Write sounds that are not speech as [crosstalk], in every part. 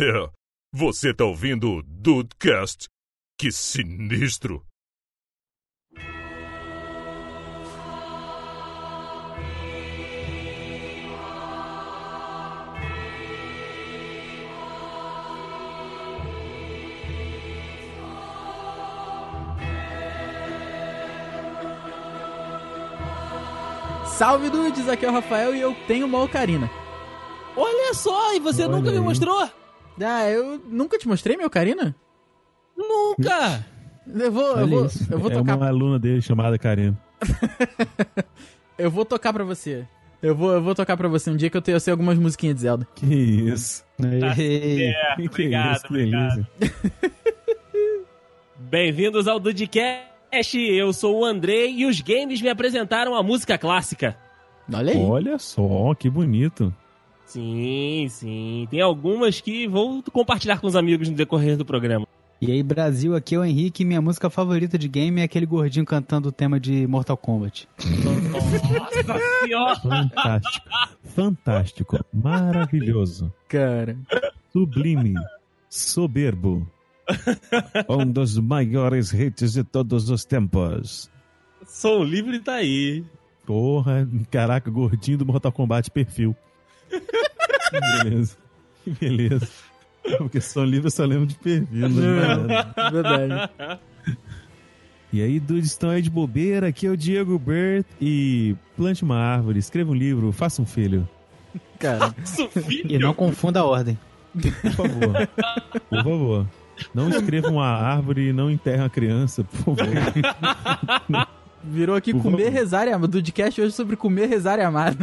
É, você tá ouvindo o Dudecast? Que sinistro! Salve dudes, aqui é o Rafael e eu tenho uma ocarina. Olha só, e você Olha nunca me aí. mostrou? Ah, eu nunca te mostrei minha ocarina? Nunca! Eu vou, eu vou, isso. eu vou é tocar, uma aluna dele chamada Karina. [laughs] eu vou tocar pra você. Eu vou, eu vou tocar pra você um dia que eu, tenho, eu sei algumas musiquinhas de Zelda. Que isso. É, [laughs] Que obrigado, isso, que obrigado. [laughs] Bem-vindos ao Dudcast. Eu sou o Andrei e os games me apresentaram a música clássica. Olha aí. Olha só, que bonito. Sim, sim. Tem algumas que vou compartilhar com os amigos no decorrer do programa. E aí, Brasil, aqui é o Henrique. Minha música favorita de game é aquele gordinho cantando o tema de Mortal Kombat. Nossa senhora! Fantástico. Fantástico. Maravilhoso. Cara. Sublime. Soberbo. Um dos maiores hits de todos os tempos. Sou livre tá aí. Porra, caraca, gordinho do Mortal Kombat perfil. Que beleza. Que beleza. Porque são livre eu só lembro de. Não lembro nada. Verdade. E aí, dudes, estão aí de bobeira. Aqui é o Diego Bert. E plante uma árvore, escreva um livro, faça um filho. Cara. E não confunda a ordem. Por favor. Por favor. Não escreva uma árvore e não enterre uma criança, por favor. Virou aqui Por comer, favor. rezar e amar. Do podcast hoje sobre comer, rezar e amar.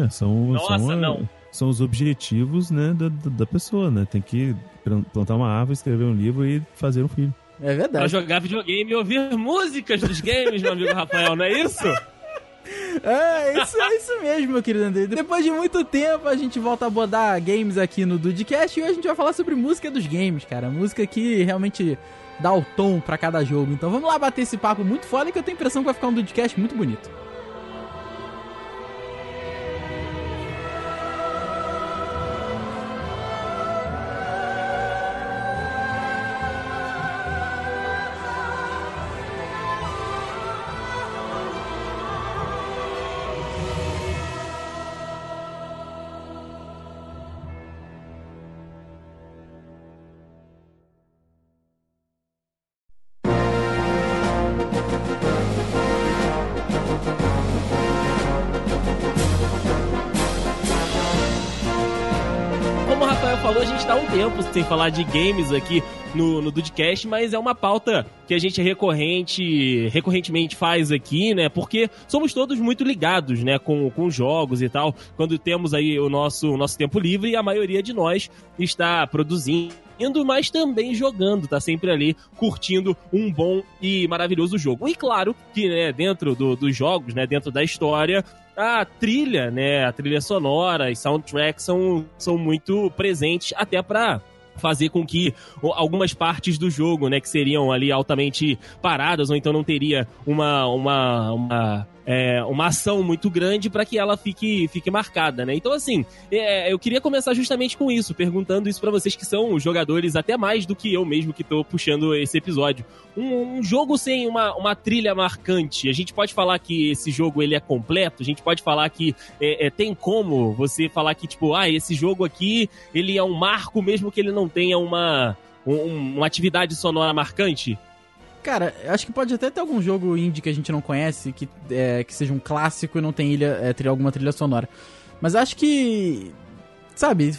É, são, Nossa, são, a- não. são os objetivos né, da, da pessoa, né? Tem que plan- plantar uma árvore, escrever um livro e fazer um filho. É Pra verdade. jogar videogame e ouvir músicas dos games, meu amigo Rafael, não é isso? [laughs] É, isso, é isso mesmo, meu querido André. Depois de muito tempo, a gente volta a abordar games aqui no Dudecast e hoje a gente vai falar sobre música dos games, cara. Música que realmente dá o tom pra cada jogo. Então vamos lá bater esse papo muito foda que eu tenho a impressão que vai ficar um Dudecast muito bonito. Como o Rafael falou, a gente tá há um tempo sem falar de games aqui no, no Dudcast, mas é uma pauta que a gente recorrente, recorrentemente faz aqui, né? Porque somos todos muito ligados, né? Com, com jogos e tal. Quando temos aí o nosso, o nosso tempo livre, a maioria de nós está produzindo mas também jogando, tá sempre ali curtindo um bom e maravilhoso jogo. E claro que, né, dentro do- dos jogos, né, dentro da história, a trilha, né, a trilha sonora e soundtrack são, são muito presentes até pra fazer com que algumas partes do jogo, né, que seriam ali altamente paradas ou então não teria uma uma uma, é, uma ação muito grande para que ela fique fique marcada, né? Então assim, é, eu queria começar justamente com isso, perguntando isso pra vocês que são jogadores até mais do que eu mesmo que tô puxando esse episódio. Um, um jogo sem uma, uma trilha marcante, a gente pode falar que esse jogo ele é completo? A gente pode falar que é, é, tem como você falar que, tipo, ah, esse jogo aqui, ele é um marco mesmo que ele não tenha uma, um- uma atividade sonora marcante? Cara, acho que pode até ter algum jogo indie que a gente não conhece, que, é, que seja um clássico e não tem ilha, é, trilha- alguma trilha sonora. Mas acho que. Sabe,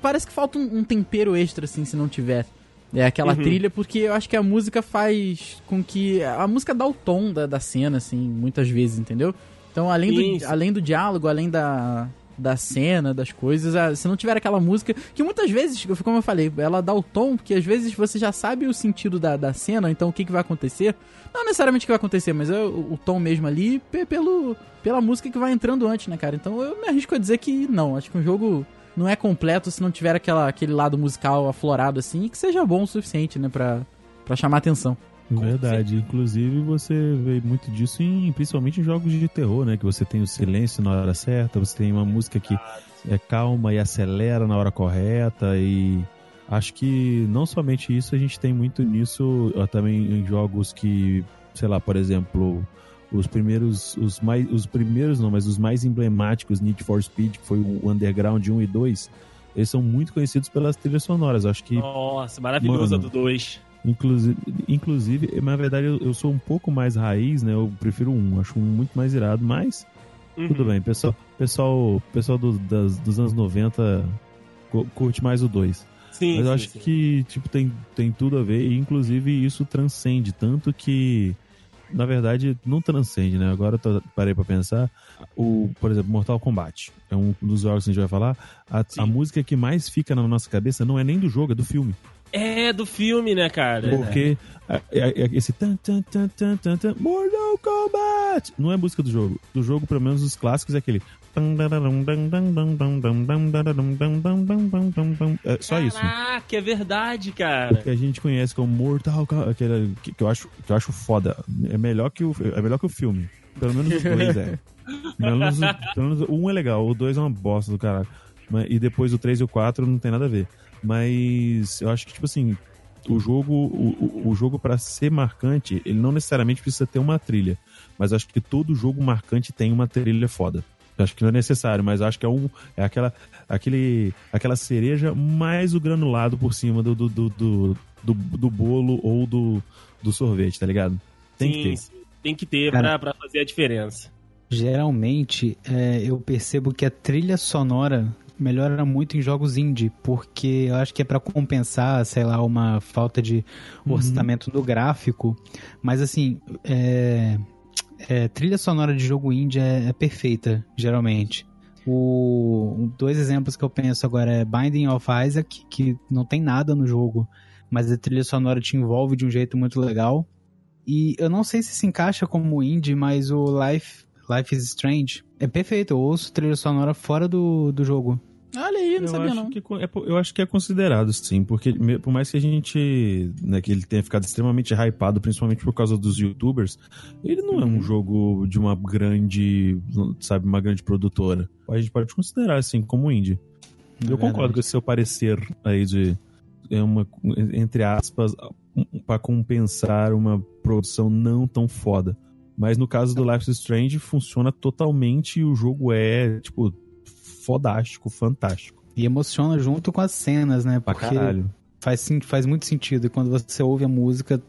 parece que falta um, um tempero extra, assim, se não tiver. É aquela Uhum. trilha, porque eu acho que a música faz com que. A música dá o tom da, da cena, assim, muitas vezes, entendeu? Então, além do, Isso. além do diálogo, além da, da cena, das coisas, a- se não tiver aquela música, que muitas vezes, como eu falei, ela dá o tom, porque às vezes você já sabe o sentido da, da cena, então o que, que vai acontecer. Não necessariamente o que vai acontecer, mas é o, o tom mesmo ali, pe- pelo, pela música que vai entrando antes, né, cara? Então eu me arrisco a dizer que não, acho que um jogo não é completo se não tiver aquela, aquele lado musical aflorado assim, e que seja bom o suficiente, né, pra, pra chamar atenção. Verdade. Inclusive, você vê muito disso em, principalmente em jogos de terror, né? Que você tem o silêncio na hora certa, você tem uma música que é calma e acelera na hora correta e acho que não somente isso, a gente tem muito nisso ó, também em jogos que, sei lá, por exemplo, os primeiros, os mais, os primeiros não, mas os mais emblemáticos, Need for Speed, que foi o Underground 1 e 2, eles são muito conhecidos pelas trilhas sonoras. Acho que Nossa, maravilhosa do 2. Inclusive, inclusive, na verdade, eu, eu sou um pouco mais raiz, né? Eu prefiro um, acho um muito mais irado, mas Uhum. tudo bem. Pessoal, pessoal, pessoal do- das- dos anos 90 cu- curte mais o 2. Sim, Mas eu sim, acho sim. que, tipo, tem, tem tudo a ver e, inclusive, isso transcende. Tanto que, na verdade, não transcende, né? Agora eu parei pra pensar. O, por exemplo, Mortal Kombat. É um dos jogos que a gente vai falar. A, a música que mais fica na nossa cabeça não é nem do jogo, é do filme. É do filme, né, cara? Porque a- esse tan, tan, tan, tan, tan, tan, Mortal Kombat não é música do jogo. Do jogo, pelo menos os clássicos, é aquele. É só isso. Caraca, é verdade, cara. Que a gente conhece como Mortal Kombat, que, que eu acho, que eu acho foda. É melhor que o, é melhor que o filme. Pelo menos os dois é. Pelo menos, o- pelo menos o um é legal, o dois é uma bosta do caralho. E depois o 3 e o 4 não tem nada a ver. Mas eu acho que, tipo assim, o jogo, o, o- jogo para ser marcante, ele não necessariamente precisa ter uma trilha. Mas acho que todo jogo marcante tem uma trilha foda. Eu acho que não é necessário, mas acho que é, um, é aquela, aquele, aquela cereja mais o granulado por cima do, do, do, do, do- do bolo ou do, do sorvete, tá ligado? Tem sim, que ter. sim. Tem que ter Cara- pra, pra fazer a diferença. Geralmente, é, eu percebo que a trilha sonora melhora muito em jogos indie, porque eu acho que é pra compensar, sei lá, uma falta de orçamento do gráfico. Mas assim, é, é, trilha sonora de jogo indie é, é perfeita, geralmente. O, dois exemplos que eu penso agora é Binding of Isaac, que não tem nada no jogo, mas a trilha sonora te envolve de um jeito muito legal. E eu não sei se se encaixa como indie, mas o Life, Life is Strange é perfeito. Eu ouço trilha sonora fora do, do jogo. Olha aí, não eu sabia acho não. Que, é- eu acho que é considerado, sim, porque por mais que a gente, né, que ele tenha ficado extremamente hypado, principalmente por causa dos youtubers, ele não é um jogo de uma grande, sabe, uma grande produtora. A gente pode considerar, assim, como indie. É eu concordo com esse seu parecer aí de, é uma, entre aspas, para compensar uma produção não tão foda. Mas no caso do Life is Strange, funciona totalmente e o jogo é, tipo, fodástico, fantástico. E emociona junto com as cenas, né? Pra Porque caralho. faz, faz muito sentido. E quando você ouve a música,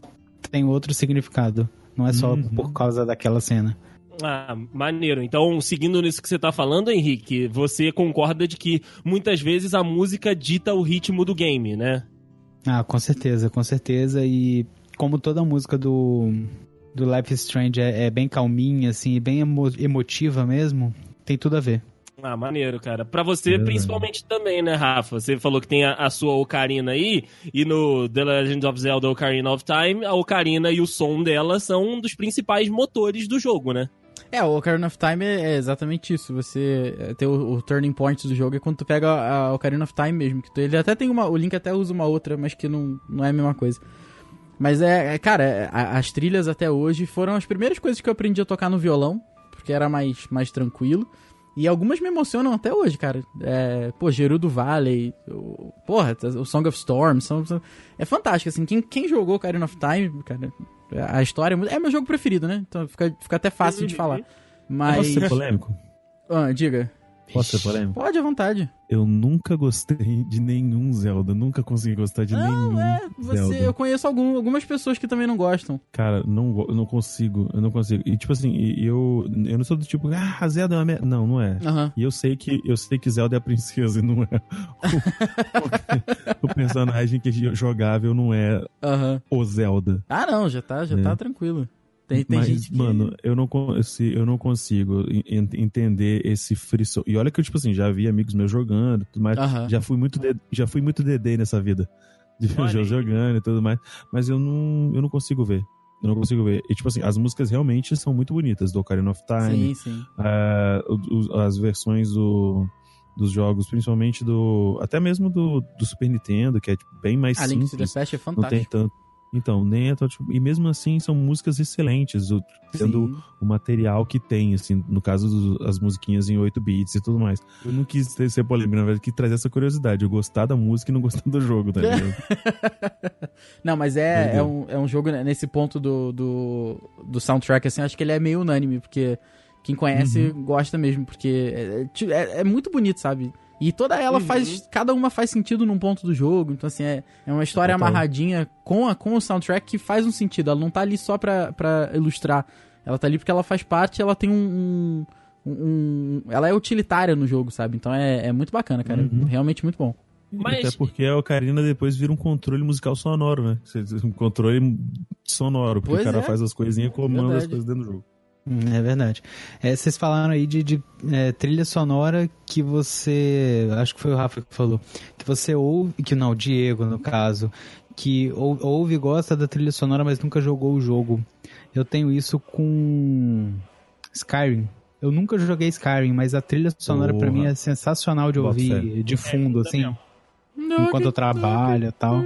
tem outro significado. Não é só Uhum. por causa daquela cena. Ah, maneiro. Então, seguindo nisso que você tá falando, Henrique, você concorda de que muitas vezes a música dita o ritmo do game, né? Ah, com certeza, com certeza. E como toda música do, do Life is Strange é, é bem calminha, assim, e bem emo- emotiva mesmo, tem tudo a ver. Ah, maneiro, cara. Pra você, principalmente também, né, Rafa? Você falou que tem a, a sua Ocarina aí, e no The Legend of Zelda Ocarina of Time, a Ocarina e o som dela são um dos principais motores do jogo, né? É, o Ocarina of Time é é exatamente isso. Você é, tem o, o turning point do jogo é quando tu pega a, a Ocarina of Time mesmo. Que tu- ele até tem uma. O Link até usa uma outra, mas que não, não é a mesma coisa. Mas é, é, cara, é, as trilhas até hoje foram as primeiras coisas que eu aprendi a tocar no violão, porque era mais, mais tranquilo. E algumas me emocionam até hoje, cara. É, pô, Gerudo Valley, o, porra, o Song of Storm, são, são- é fantástico, assim. Quem, quem jogou Ocarina of Time, cara, a história é é meu jogo preferido, né? Então fica, fica até fácil de falar. Mas. Posso ser polêmico? Ah, diga. Posso ser polêmico? Pode à vontade. Eu nunca gostei de nenhum Zelda. Nunca consegui gostar de nenhum É, você, Zelda. eu conheço algum- algumas pessoas que também não gostam. Cara, não, eu não consigo. Eu não consigo. E tipo assim, eu, eu não sou do tipo, ah, a Zelda é uma merda. Não, não é. E eu sei que eu sei que Zelda é a princesa e não é o, o personagem que é jogável não é o Zelda. Ah, não, já tá, já É. tá tranquilo. Tem, tem Mas, gente que... mano, eu não, eu não consigo en- entender esse frisson. E olha que eu, tipo assim, já vi amigos meus jogando e tudo mais. Aham. Já fui muito de- já fui muito DD nessa vida. [laughs] De jogando e tudo mais. Mas eu não, eu não consigo ver. Eu não consigo ver. E, tipo assim, as músicas realmente são muito bonitas, do Ocarina of Time. Sim, sim. os- as versões do, dos jogos, principalmente do. Até mesmo do, do Super Nintendo, que é tipo, bem mais A Link to the simples. Past é Não tem fantástico. tanto. Então, nem é tão, tipo, E mesmo assim, são músicas excelentes, o, tendo Sim. o material que tem, assim, no caso as musiquinhas em 8 bits e tudo mais. Eu não quis ter, ser polêmico, na verdade, quis trazer essa curiosidade. Eu gostar da música e não gostar do jogo, tá ligado? [laughs] Não, mas é, Entendeu? é, um, é um jogo né, nesse ponto do, do, do soundtrack, assim, acho que ele é meio unânime, porque quem conhece gosta mesmo, porque é, é é- é muito bonito, sabe? E toda ela Uhum. faz. Cada uma faz sentido num ponto do jogo. Então, assim, é, é uma história Total. amarradinha com, a, com o soundtrack que faz um sentido. Ela não tá ali só pra, pra ilustrar. Ela tá ali porque ela faz parte ela tem um. um- um- ela é utilitária no jogo, sabe? Então é, é muito bacana, cara. Uhum. Realmente muito bom. Mas- Até porque a Ocarina depois vira um controle musical sonoro, né? Um controle sonoro, porque Pois o cara é. faz as coisinhas e comanda as Verdade. coisas dentro do jogo. É verdade. É, vocês falaram aí de, de, é, trilha sonora que você. Acho que foi o Rafa que falou. Que você ouve. Que não, o Diego, no caso. Que ou- ouve e gosta da trilha sonora, mas nunca jogou o jogo. Eu tenho isso com. Skyrim. Eu nunca joguei Skyrim, mas a trilha sonora pra Porra. mim é sensacional de ouvir de fundo, assim, enquanto eu trabalho e tal.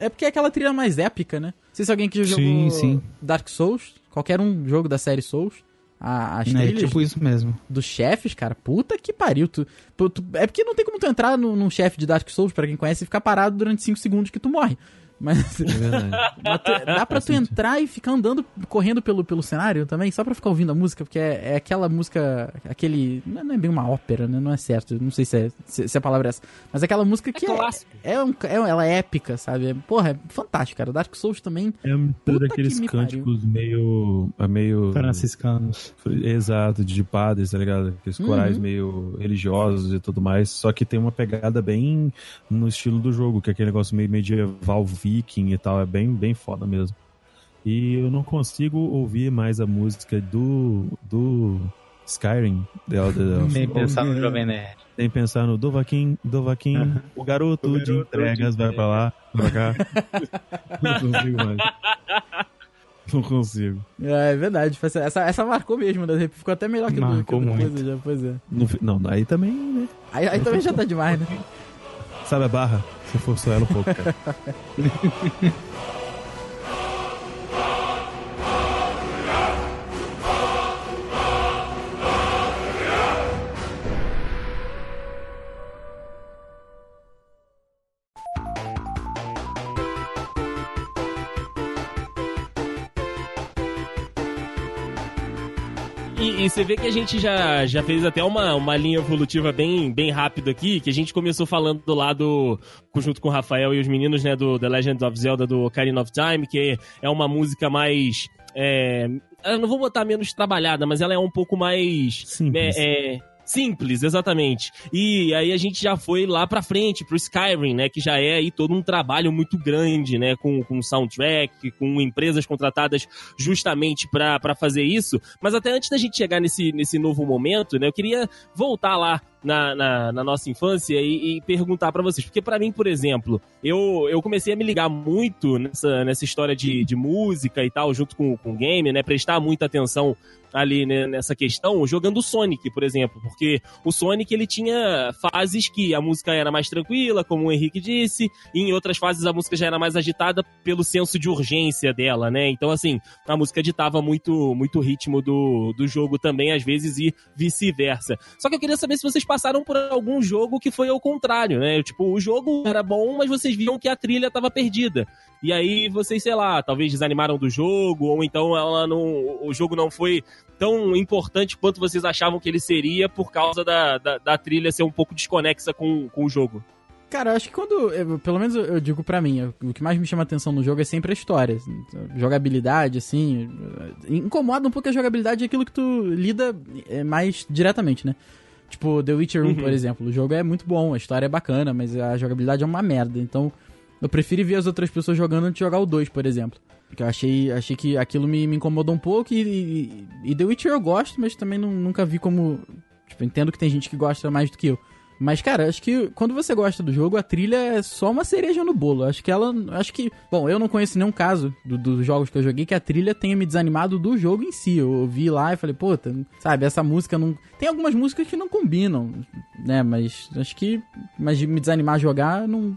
É porque é aquela trilha mais épica, né? Não sei se alguém que já Sim, jogou sim. Dark Souls, qualquer um jogo da série Souls, a- as É tipo isso mesmo. dos chefes, cara, puta que pariu. Tu, tu- tu- é porque não tem como tu entrar no- num chefe de Dark Souls, pra quem conhece, e ficar parado durante 5 segundos que tu morre. Mas É verdade. mas tu- dá pra tu entrar e ficar andando, correndo pelo, pelo cenário também, só pra ficar ouvindo a música, porque é, é aquela música, aquele. Não é- é bem uma ópera, né? Não é certo. Não sei se, é, se, se a palavra é essa. Mas aquela música que é, clássico. é, um, é, ela é épica, sabe? É- Porra, é fantástico, cara. Dark Souls também. É daqueles que me cânticos meio. é meio. Franciscanos. Exato, de padres, tá ligado? Aqueles Uhum. corais meio religiosos e tudo mais. Só que tem uma pegada bem no estilo do jogo, que é aquele negócio meio medieval viking e tal. É bem, bem foda mesmo. E eu não consigo ouvir mais a música do. do. Skyrim. The Elder- Nem pensar no Jovem Nerd. Tem que pensar no Dovaquim, Dovaquim, o garoto de entregas vai pra lá, pra cá. [laughs] não consigo mais. Não consigo. É, é verdade. Essa, essa, marcou mesmo, né? Ficou até melhor que, do, que Marcou muito. coisa já, pois é. No não, aí também, né? Aí, aí também já tá demais, né? Sabe a barra? Você forçou ela um pouco, cara. E, você vê que a gente já, já fez até uma, uma linha evolutiva bem, bem rápido aqui, que a gente começou falando do lado, junto com o Rafael e os meninos, né, do The Legend of Zelda, do Ocarina of Time, que é uma música mais... É, eu não vou botar menos trabalhada, mas ela é um pouco mais... Simples. É, é, simples, exatamente. E aí a gente já foi lá pra frente, pro Skyrim, né? Que já é aí todo um trabalho muito grande, né? Com, com soundtrack, com empresas contratadas justamente pra fazer isso. Mas até antes da gente chegar nesse, nesse novo momento, né? Eu queria voltar lá na, na, na nossa infância e, e perguntar pra vocês. Porque pra mim, por exemplo, eu, eu comecei a me ligar muito nessa, nessa história de, de música e tal, junto com, com o game, né? Prestar muita atenção ali né, nessa questão, jogando Sonic, por exemplo, porque o Sonic ele tinha fases que a música era mais tranquila, como o Henrique disse, e em outras fases a música já era mais agitada pelo senso de urgência dela, né? Então assim, a música ditava muito muito o ritmo do, do jogo também às vezes e vice-versa. Só que eu queria saber se vocês passaram por algum jogo que foi ao contrário, né? Tipo, o jogo era bom, mas vocês viam que a trilha estava perdida. E aí vocês, sei lá, talvez desanimaram do jogo, ou então ela não, o jogo não foi tão importante quanto vocês achavam que ele seria por causa da, da, da trilha ser um pouco desconexa com, com o jogo. Cara, eu acho que quando. eu- pelo menos eu, digo pra mim, o que mais me chama atenção no jogo é sempre a história. assim, Jogabilidade, assim. eh, Incomoda um pouco a jogabilidade aquilo que tu lida eh, mais diretamente, né? Tipo, The Witcher 1, Uhum. por exemplo. O jogo é muito bom, a história é bacana, mas a jogabilidade é uma merda. Então, eu prefiro ver as outras pessoas jogando antes de jogar o 2, por exemplo. Porque eu achei, achei que aquilo me, me incomodou um pouco e, e, e The Witcher eu gosto, mas também não- nunca vi como. Tipo, entendo que tem gente que gosta mais do que eu. Mas, cara, acho que quando você gosta do jogo, a trilha é só uma cereja no bolo. Acho que ela. Acho que. Bom, eu não conheço nenhum caso do- dos jogos que eu joguei que a trilha tenha me desanimado do jogo em si. Eu ouvi lá e falei, puta, sabe, essa música não. Tem algumas músicas que não combinam, né? Mas acho que. Mas de me desanimar a jogar, não,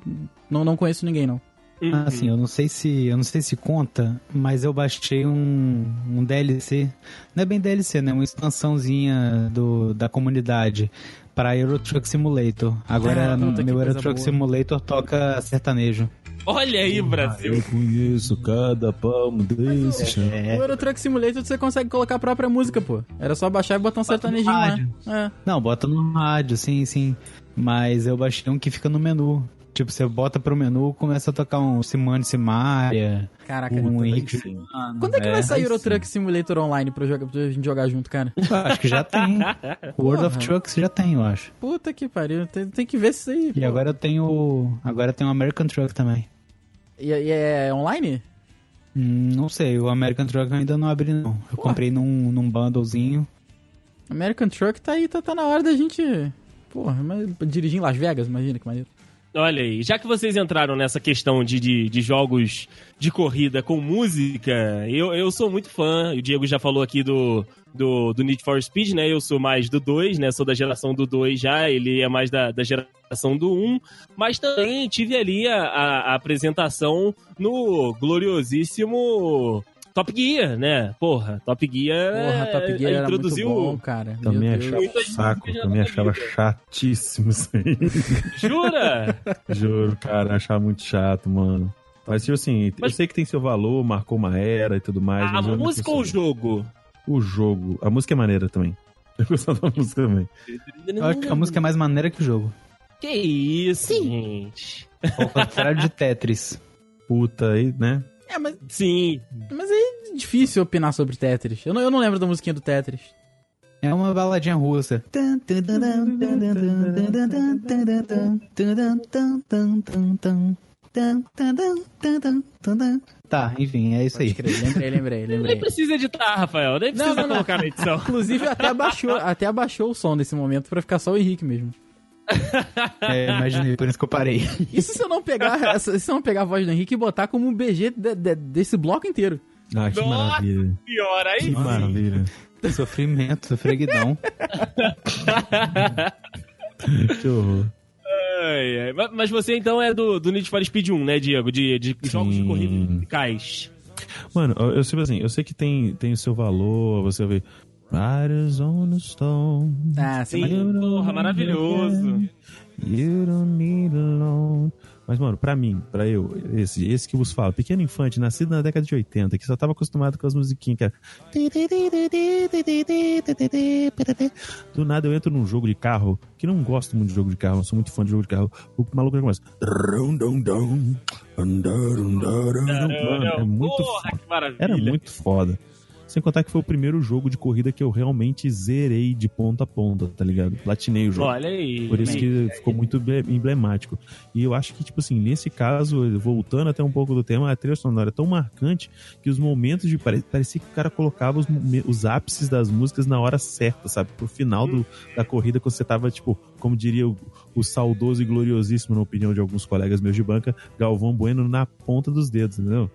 não, não conheço ninguém, não. Uhum. Assim, eu não sei se eu não sei se conta, mas eu baixei um, um DLC, não é bem DLC, né? Uma expansãozinha do, da comunidade para Euro Truck Simulator. Agora Ah, que meu Euro Truck boa. Simulator toca sertanejo. Olha aí, Brasil. Eu conheço cada palmo desse chão. É. O Euro Truck Simulator você consegue colocar a própria música, pô. Era só baixar e botar um sertanejinho lá. É. Não, bota no rádio, sim, sim. Mas eu baixei um que fica no menu. Tipo, você bota pro menu, começa a tocar um Simone Simaria, Caraca, um Henrique. Juliano. Quando é que vai sair sim. Truck Simulator online pra, jogar, pra gente jogar junto, cara? [laughs] Acho que já tem. [laughs] World of Porra. Trucks já tem, eu acho. Puta que pariu. Tem, tem que ver isso aí. E pô. agora eu tenho. Agora tem o American Truck também. E, e é online? Hum, não sei, o American Truck ainda não abri, não. Eu comprei num, num bundlezinho. American Truck tá aí, tá, tá na hora da gente. Porra, mas dirigir em Las Vegas, imagina que maneiro. Olha aí, já que vocês entraram nessa questão de, de, de jogos de corrida com música, eu, eu sou muito fã. O Diego já falou aqui do, do, do Need for Speed, né? Eu sou mais do 2, né? Sou da geração do 2 já, ele é mais da, da geração do 1. Mas também tive ali a, a, a apresentação no gloriosíssimo Top Gear, né? Porra, Top Gear, Porra, Top Gear era introduziu... muito bom, cara. Também achava saco, também achava chatíssimo isso aí. [laughs] Jura? Juro, cara, achava muito chato, mano. Mas, tipo assim, eu Mas- sei que tem seu valor, marcou uma era e tudo mais. a eu música ou o jogo? O jogo. A música é maneira também. [laughs] Eu gostava da música também. Eu acho que a música é mais maneira que o jogo. Que isso, gente. Ao [laughs] contrário de Tetris. Puta aí, né? É, mas, Sim. mas é difícil opinar sobre Tetris. Eu não, eu não lembro da musiquinha do Tetris. É uma baladinha russa. Tá, enfim, é isso aí. Crer, lembrei, lembrei, Nem lembrei. precisa editar, Rafael. Nem precisa não, não. colocar na edição. Inclusive, até abaixou, até abaixou o som nesse momento pra ficar só o Henrique mesmo. É, imaginei, por isso que eu parei. Isso se eu não pegar, [laughs] se eu não pegar a voz do Henrique e botar como um BG de- de- desse bloco inteiro. Ah, que Nossa! maravilha. Pior aí. Que sim. maravilha. Sofrimento, sofreguidão. [laughs] Que horror. Ai, ai. Ma- Mas você então é do, do Need for Speed 1, né, Diego? De, de jogos de corrida musicais. Mano, eu, eu sei assim, eu sei que tem, tem o seu valor, você vê. Riders on the stone. Ah, Sim, porra, maravilhoso. You don't need alone. Mas, mano, pra mim, pra eu, esse, esse que vos falo, pequeno infante, nascido na década de 80, que só tava acostumado com as musiquinhas que era. Do nada eu entro num jogo de carro, que não gosto muito de jogo de carro, não sou muito fã de jogo de carro. O maluco já começa. Mano, é muito Porra, foda. que maravilha. Era muito foda. Sem contar que foi o primeiro jogo de corrida que eu realmente zerei de ponta a ponta, tá ligado? Platinei o jogo. Olha aí. Por isso que ficou muito emble- emblemático. E eu acho que, tipo assim, nesse caso, voltando até um pouco do tema, a trilha sonora é tão marcante que os momentos de. pare- Parecia que o cara colocava os, os ápices das músicas na hora certa, sabe? Pro final do- da corrida, quando você tava, tipo, como diria o, o saudoso e gloriosíssimo, na opinião de alguns colegas meus de banca, Galvão Bueno na ponta dos dedos, entendeu?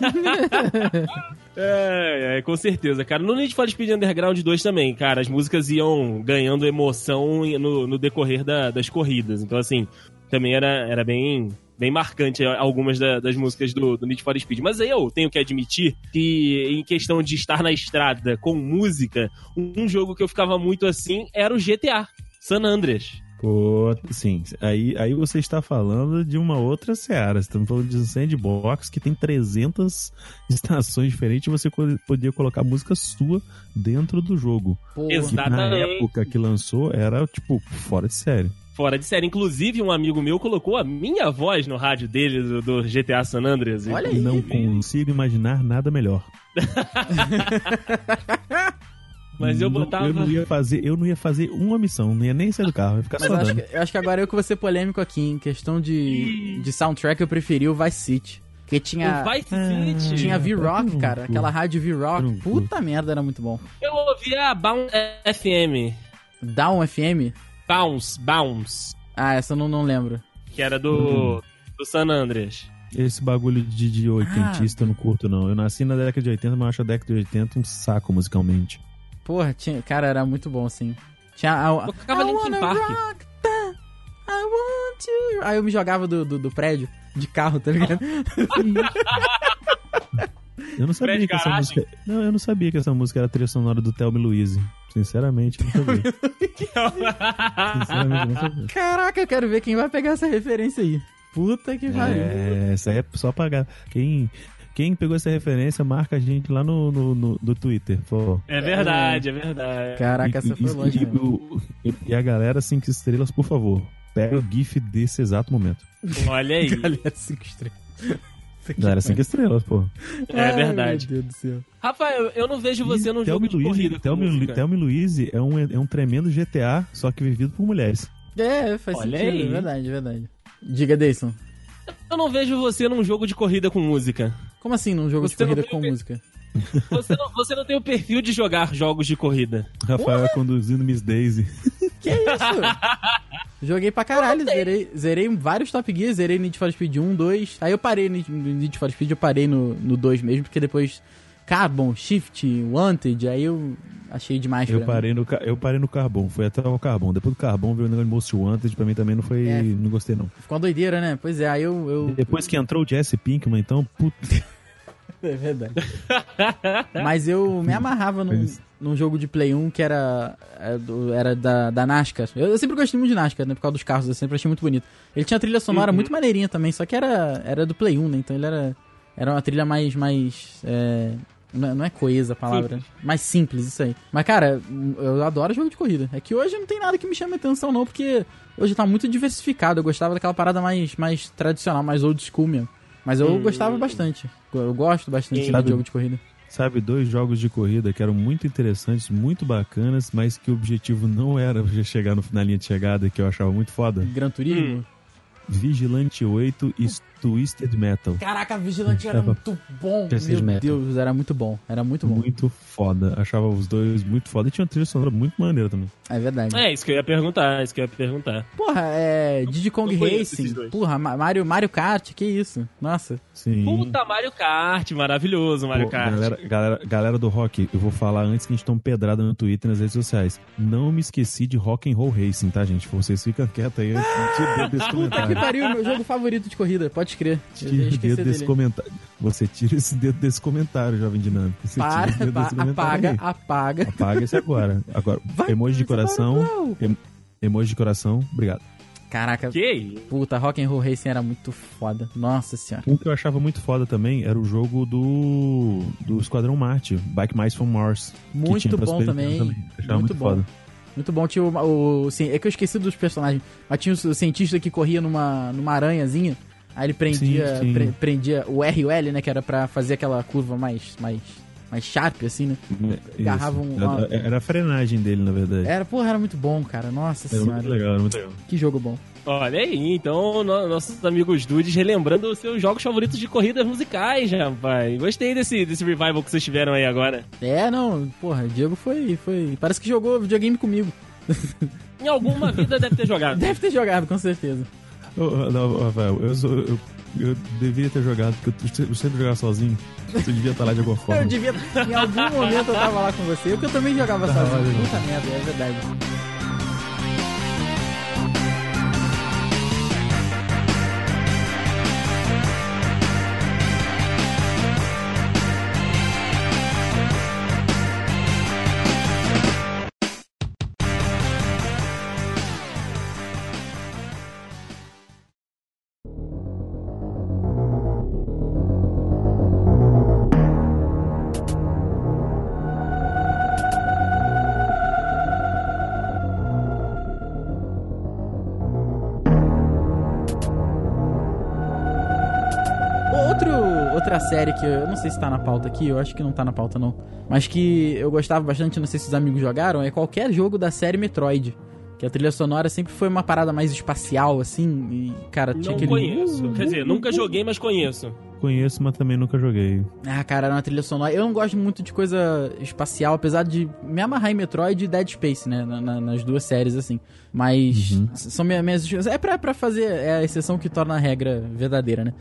[laughs] É, é, com certeza, cara. No Need for Speed Underground 2 também, cara, as músicas iam ganhando emoção no, no decorrer da- das corridas. Então, assim, também era, era bem, bem marcante algumas da- das músicas do, do Need for Speed. Mas eu tenho que admitir que, em questão de estar na estrada com música, um jogo que eu ficava muito assim era o GTA, San Andreas. Pô, sim. Aí, aí você está falando de uma outra seara. Estamos falando de um sandbox que tem 300 [laughs] estações diferentes e você podia colocar música sua dentro do jogo. Que na Exatamente. época que lançou era, tipo, fora de série. Fora de série. Inclusive, um amigo meu colocou a minha voz no rádio dele, do, do GTA San Andreas. Olha aí. Não consigo imaginar nada melhor. [laughs] Mas eu botava... Eu não ia fazer, eu não ia fazer uma missão, não ia nem sair do carro, ia ficar Mas só eu acho, que, eu acho que agora eu que vou ser polêmico aqui. Em questão de, de soundtrack, eu preferi o Vice City. Porque tinha, O Vice City. tinha V-Rock, cara. Aquela rádio V-Rock. Puta merda, era muito bom. Eu ouvi a Bounce FM. Down FM? Bounce, Bounce. Ah, essa eu não, não lembro. Que era do, do San Andreas. Esse bagulho de, de oitentista eu não curto, não. Eu nasci na década de 80, mas eu acho a década de 80 um saco musicalmente. Porra, tinha, cara, era muito bom, assim. Tinha a, a, Tocava I Linkin wanna Park. rock the- I want to... Aí eu me jogava do, do, do prédio, de carro, tá ligado? Eu não sabia que essa Garagem. música. Não, eu não sabia que essa música era a trilha sonora do Thelma e Louise. Sinceramente, não sabia. Sinceramente, não sabia. Caraca, eu quero ver quem vai pegar essa referência aí. Puta que pariu. É, essa aí é só pagar. Quem, quem pegou essa referência, marca a gente lá no, no, no, no Twitter. Pô. É verdade, é verdade. Caraca, essa foi E- longe e, mesmo. o- e- e a galera, cinco estrelas, por favor. Pega o GIF desse exato momento. Olha aí. [laughs] Galera, cinco estrelas. Galera, cinco estrelas, pô. É Ai, verdade. Meu Deus do céu. Rafael, eu não vejo você num Thelma jogo e de corrida Thelma e- e Louise é um, é um tremendo GTA, só que vivido por mulheres. É, faz Olha sentido, aí. é verdade, é verdade. Diga, Deison. Eu não vejo você num jogo de corrida com música. Como assim num jogo de Você não corrida com que- música? Você não, você não tem o perfil de jogar jogos de corrida. Rafael conduzindo Miss Daisy. [laughs] Que isso? Joguei pra caralho, zerei, zerei vários Top Gear, zerei Need for Speed 1, 2. Aí eu parei no no Need for Speed, eu parei no, no 2 mesmo, porque depois Carbon, Shift, Wanted, aí eu achei demais Eu mim. parei, no, eu parei no Carbon, foi até o Carbon. Depois do Carbon veio o negócio de Most Wanted, pra mim também não foi. É. Não gostei, não. Ficou uma doideira, né? Pois é, aí eu... eu... Depois que entrou o Jesse Pinkman, então, puta. [laughs] É verdade. [laughs] Mas eu me amarrava num, num jogo de Play 1 que era, é, do- era da, da NASCAR. Eu, eu sempre gostei muito de NASCAR, né? Por causa dos carros, eu sempre achei muito bonito. Ele tinha trilha sonora Uhum. muito maneirinha também, só que era, era do Play 1, né? Então ele era, era uma trilha mais. mais é, não é- não é coesa a palavra. Mais simples, isso aí. Mas, cara, eu adoro jogo de corrida. É que hoje não tem nada que me chame atenção, não, porque hoje tá muito diversificado. Eu gostava daquela parada mais, mais tradicional, mais old school mesmo. Mas eu Hum. gostava bastante. Eu gosto bastante Sim. de jogo de corrida. Sabe, dois jogos de corrida que eram muito interessantes, muito bacanas, mas que o objetivo não era [laughs] chegar no, na linha de chegada, que eu achava muito foda. Gran Turismo. Vigilante 8 e Twisted Metal. Caraca, Vigilante era muito bom. Twisted Meu Metal. Deus, era muito bom. Era muito bom. Muito foda. Achava os dois muito foda. E tinha uma trilha sonora muito maneira também. É verdade. É, isso que eu ia perguntar, isso que eu ia perguntar. Porra, é. Diddy Kong Racing. Porra, Ma- Mario, Mario Kart, que isso. Nossa. Sim. Puta, Mario Kart, maravilhoso Mario Pô, Kart. Galera, galera, galera do rock, eu vou falar antes que a gente tome pedrada no Twitter e nas redes sociais. Não me esqueci de Rock and Roll Racing, tá, gente? Vocês ficam quietos aí antes de dedo que comentário. Pariu, meu jogo favorito de corrida, pode crer. Tira o esquecer dedo desse comentário. Você tira esse dedo desse comentário, jovem dinâmico. Você Para, tira esse dedo desse comentário apaga, aí. apaga. Apaga esse agora. Agora, [laughs] Vai, emoji de coração. Em- emoji de coração, obrigado. Caraca, Que puta, Rock and Roll Racing era muito foda. Nossa senhora. Um que eu achava muito foda também era o jogo do do Esquadrão Marte, Bike Mice from Mars. Muito bom também. Achava Muito muito, bom. foda. Muito bom. Tinha o, o- sim, É que eu esqueci dos personagens. Mas tinha o cientista que corria numa, numa aranhazinha. Aí ele prendia, Sim, sim. pre- prendia o R e o L, né? Que era pra fazer aquela curva mais, mais, mais sharp, assim, né? Isso. Agarrava um- era a frenagem dele, na verdade. Era, porra, era muito bom, cara. Nossa Era senhora. muito legal, era muito legal. Que jogo bom. Olha aí, então no- nossos amigos dudes relembrando os seus jogos favoritos de corridas musicais, rapaz. Gostei desse, desse revival que vocês tiveram aí agora. É, não, porra, o Diego foi, foi. Parece que jogou videogame comigo. [laughs] Em alguma vida deve ter jogado. Deve ter jogado, com certeza. Ô, não, Rafael, eu, sou, eu, eu deveria ter jogado, porque eu, eu sempre jogava sozinho. Você devia estar lá de alguma [laughs] forma. Eu devia. Em algum momento eu tava lá com você, porque eu também jogava Tá, sozinho. Puta merda, é verdade. Outro, outra série que eu não sei se tá na pauta aqui, eu acho que não tá na pauta não. Mas que eu gostava bastante, não sei se os amigos jogaram, é qualquer jogo da série Metroid. Que a trilha sonora sempre foi uma parada mais espacial, assim, e, cara, tinha Não aquele... conheço. Quer dizer, nunca joguei, mas conheço. Conheço, mas também nunca joguei. Ah, cara, era uma trilha sonora. Eu não gosto muito de coisa espacial, apesar de me amarrar em Metroid e Dead Space, né? na- na- nas duas séries, assim. Mas Uhum. são minhas, minhas. É pra, pra fazer. É a exceção que torna a regra verdadeira, né?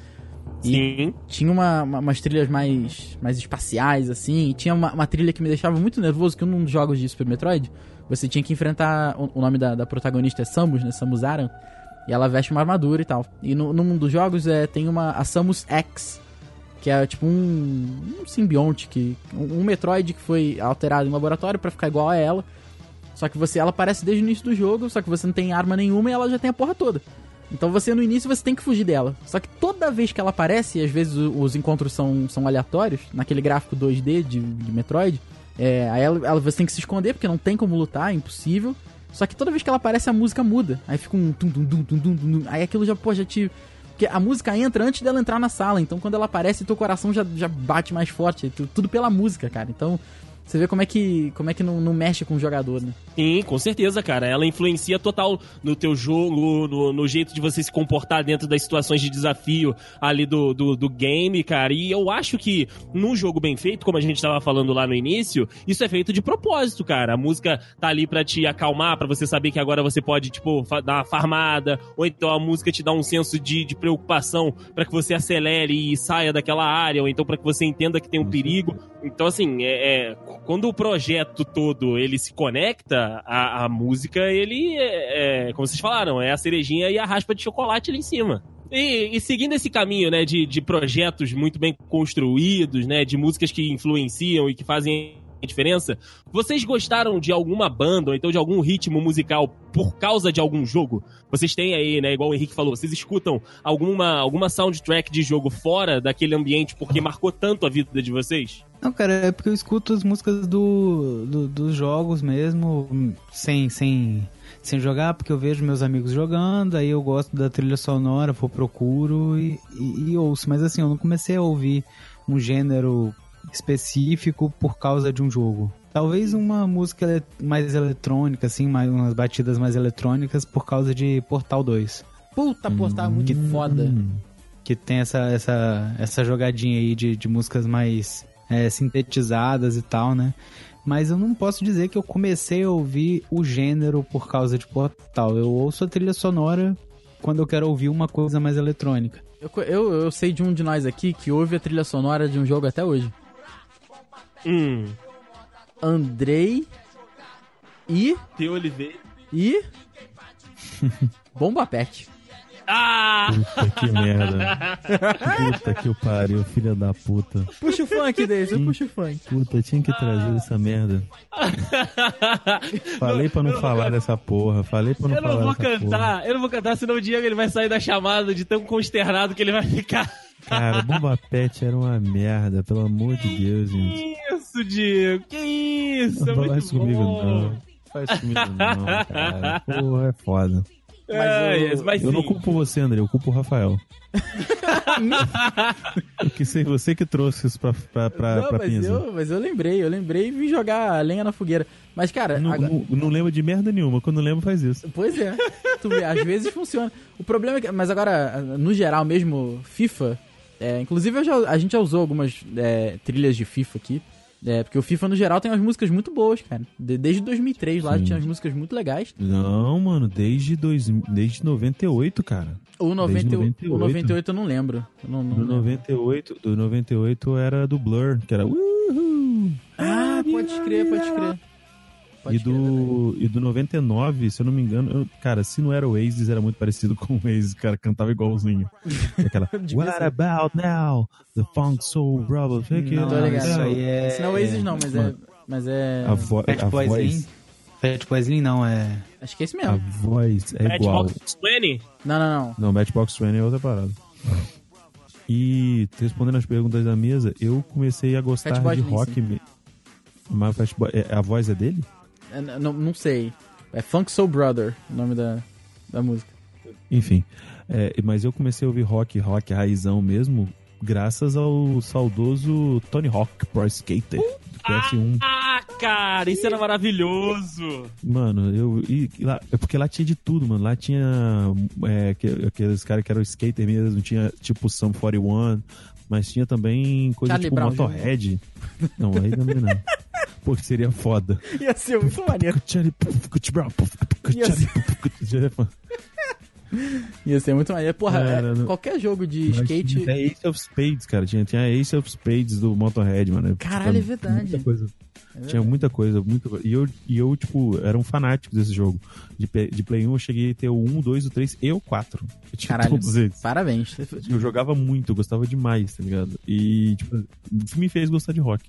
Sim. tinha uma, uma- umas trilhas mais, mais espaciais, assim. E tinha uma, uma trilha que me deixava muito nervoso, que num dos jogos de Super Metroid, você tinha que enfrentar. O, o nome da, da protagonista é Samus, né? Samus Aran. E ela veste uma armadura e tal. E no, mundo dos jogos é, tem uma a Samus X, que é tipo um, um simbionte, que, um, um Metroid que foi alterado em laboratório pra ficar igual a ela. Só que você, ela aparece desde o início do jogo, só que você não tem arma nenhuma e ela já tem a porra toda. Então você no início você tem que fugir dela. Só que toda vez que ela aparece, e às vezes os encontros são, são aleatórios, naquele gráfico 2D de, de Metroid, é, aí ela, ela- você tem que se esconder porque não tem como lutar, é impossível. Só que toda vez que ela aparece a música muda. Aí fica um tum tum tum tum tum, tum. Aí aquilo já, pô, já te. Porque a música entra antes dela entrar na sala, então quando ela aparece, teu coração já, já bate mais forte. Tu- Tudo pela música, cara. Então, você vê como é que, como é que não, não mexe com o jogador, né? Sim, com certeza, cara. Ela influencia total no teu jogo, no, no jeito de você se comportar dentro das situações de desafio ali do, do, do game, cara. E eu acho que num jogo bem feito, como a gente tava falando lá no início, isso é feito de propósito, cara. A música tá ali pra te acalmar, pra você saber que agora você pode, tipo, dar uma farmada, ou então a música te dá um senso de, de preocupação pra que você acelere e saia daquela área, ou então pra que você entenda que tem um perigo. Então, assim, é, é, quando o projeto todo ele se conecta, a, a música, ele é, é, como vocês falaram, é a cerejinha e a raspa de chocolate ali em cima. E, e seguindo esse caminho, né, de, de projetos muito bem construídos, né, de músicas que influenciam e que fazem diferença, vocês gostaram de alguma banda ou então de algum ritmo musical por causa de algum jogo? Vocês têm aí, né, igual o Henrique falou, vocês escutam alguma, alguma soundtrack de jogo fora daquele ambiente porque marcou tanto a vida de vocês? Não, cara, é porque eu escuto as músicas do, do- dos jogos mesmo, sem, sem, sem jogar, porque eu vejo meus amigos jogando, aí eu gosto da trilha sonora, vou procuro e, e- e ouço. Mas assim, eu não comecei a ouvir um gênero específico por causa de um jogo. Talvez uma música mais eletrônica, assim, mais, umas batidas mais eletrônicas por causa de Portal 2. Puta, pô, tá muito foda. Hum. que tem essa, essa, essa jogadinha aí de, de músicas mais é, sintetizadas e tal, né? Mas eu não posso dizer que eu comecei a ouvir o gênero por causa de Portal. Eu ouço a trilha sonora quando eu quero ouvir uma coisa mais eletrônica. Eu, eu, eu sei de um de nós aqui que ouve a trilha sonora de um jogo até hoje. Hum, Andrei e. T. Oliveira. e. [laughs] Bomba Pet. Ah! Puta que merda. Puta que o pariu, filha da puta. Puxa o funk desse, puxa o funk. Puta, tinha que trazer essa merda. Falei pra não falar dessa porra. Falei pra não Eu falar não vou dessa porra. cantar, eu não vou cantar, senão o Diego ele vai sair da chamada de tão consternado que ele vai ficar. Cara, [laughs] Bomba Pet era uma merda, pelo amor de Deus, gente. Que isso, Diego? Que isso? É Não muito faz isso comigo, bom. não. Faz isso comigo, não, cara. [laughs] Porra, é foda. Mas, Mas eu- mas Eu não culpo você, André, eu culpo o Rafael. [laughs] Porque sei você que trouxe isso pra, pra, pra, não, pra mas Pinza. eu, mas eu lembrei, eu lembrei e vim jogar a lenha na fogueira. Mas, cara, Não, agora- não, não lembro de merda nenhuma. Quando lembro, faz isso. Pois é. Tu vê, às vezes funciona. O problema é que. Mas agora, no geral mesmo, FIFA. É, inclusive já- a gente já usou algumas é, trilhas de FIFA aqui. É, porque o FIFA, no geral, tem umas músicas muito boas, cara. De- desde 2003 lá Sim. tinha umas músicas muito legais. Não, mano, desde, dois, desde 98, cara. O 90, 98. o 98 eu não lembro. Eu não, não Do lembro. 98, do 98 era do Blur, que era Uhul. Ah, pode crer, pode crer. Pode e crer, do, e do 99, se eu não me engano, eu- cara, se não era o Oasis, era muito parecido [laughs] com o Oasis, cara, cantava igualzinho. Aquela, [laughs] What about now? The Funk Soul it Não, Tô ligado. isso down." aí é... Esse não é Oasis não, mas é... Mas é... A, vo Fat a voz, Slim? Fat Boys Slim não, é... Acho que é esse a mesmo. voz é igual. Matchbox 20? Não, não, não. Não, Matchbox 20 é outra parada. E respondendo as perguntas da mesa, eu comecei a gostar de rock. me- Mas Fat Boy- é- a voz é dele? É, não, não sei. É Funk Soul Brother, o nome da, da música. Enfim, é, mas eu comecei a ouvir rock, rock raizão mesmo, graças ao saudoso Tony Hawk Pro Skater do PS1. Ah, cara, isso era maravilhoso. Mano, eu. E, e lá, é porque lá tinha de tudo, mano. Lá tinha é, que- aqueles caras que eram skater mesmo, tinha tipo Sum 41, mas tinha também coisa Charlie tipo Brown Motorhead. Não, aí também não. [laughs] Pô, seria foda. Ia ser muito maneiro. Ia ser- Ia ser muito maneiro. Porra, Cara, é, não- qualquer jogo de skate. Tinha Ace of Spades, cara. Tinha, tinha Ace of Spades do Motorhead, mano. Caralho, é verdade. Muita coisa. É Tinha muita coisa, muita coisa. E eu, e eu, tipo, era um fanático desse jogo. De, de Play 1 eu cheguei a ter o 1, 2, o 3 e o 4. Eu tinha Caralho. todos eles. Parabéns. Eu jogava muito, eu gostava demais, tá ligado? E, tipo, isso me fez gostar de rock.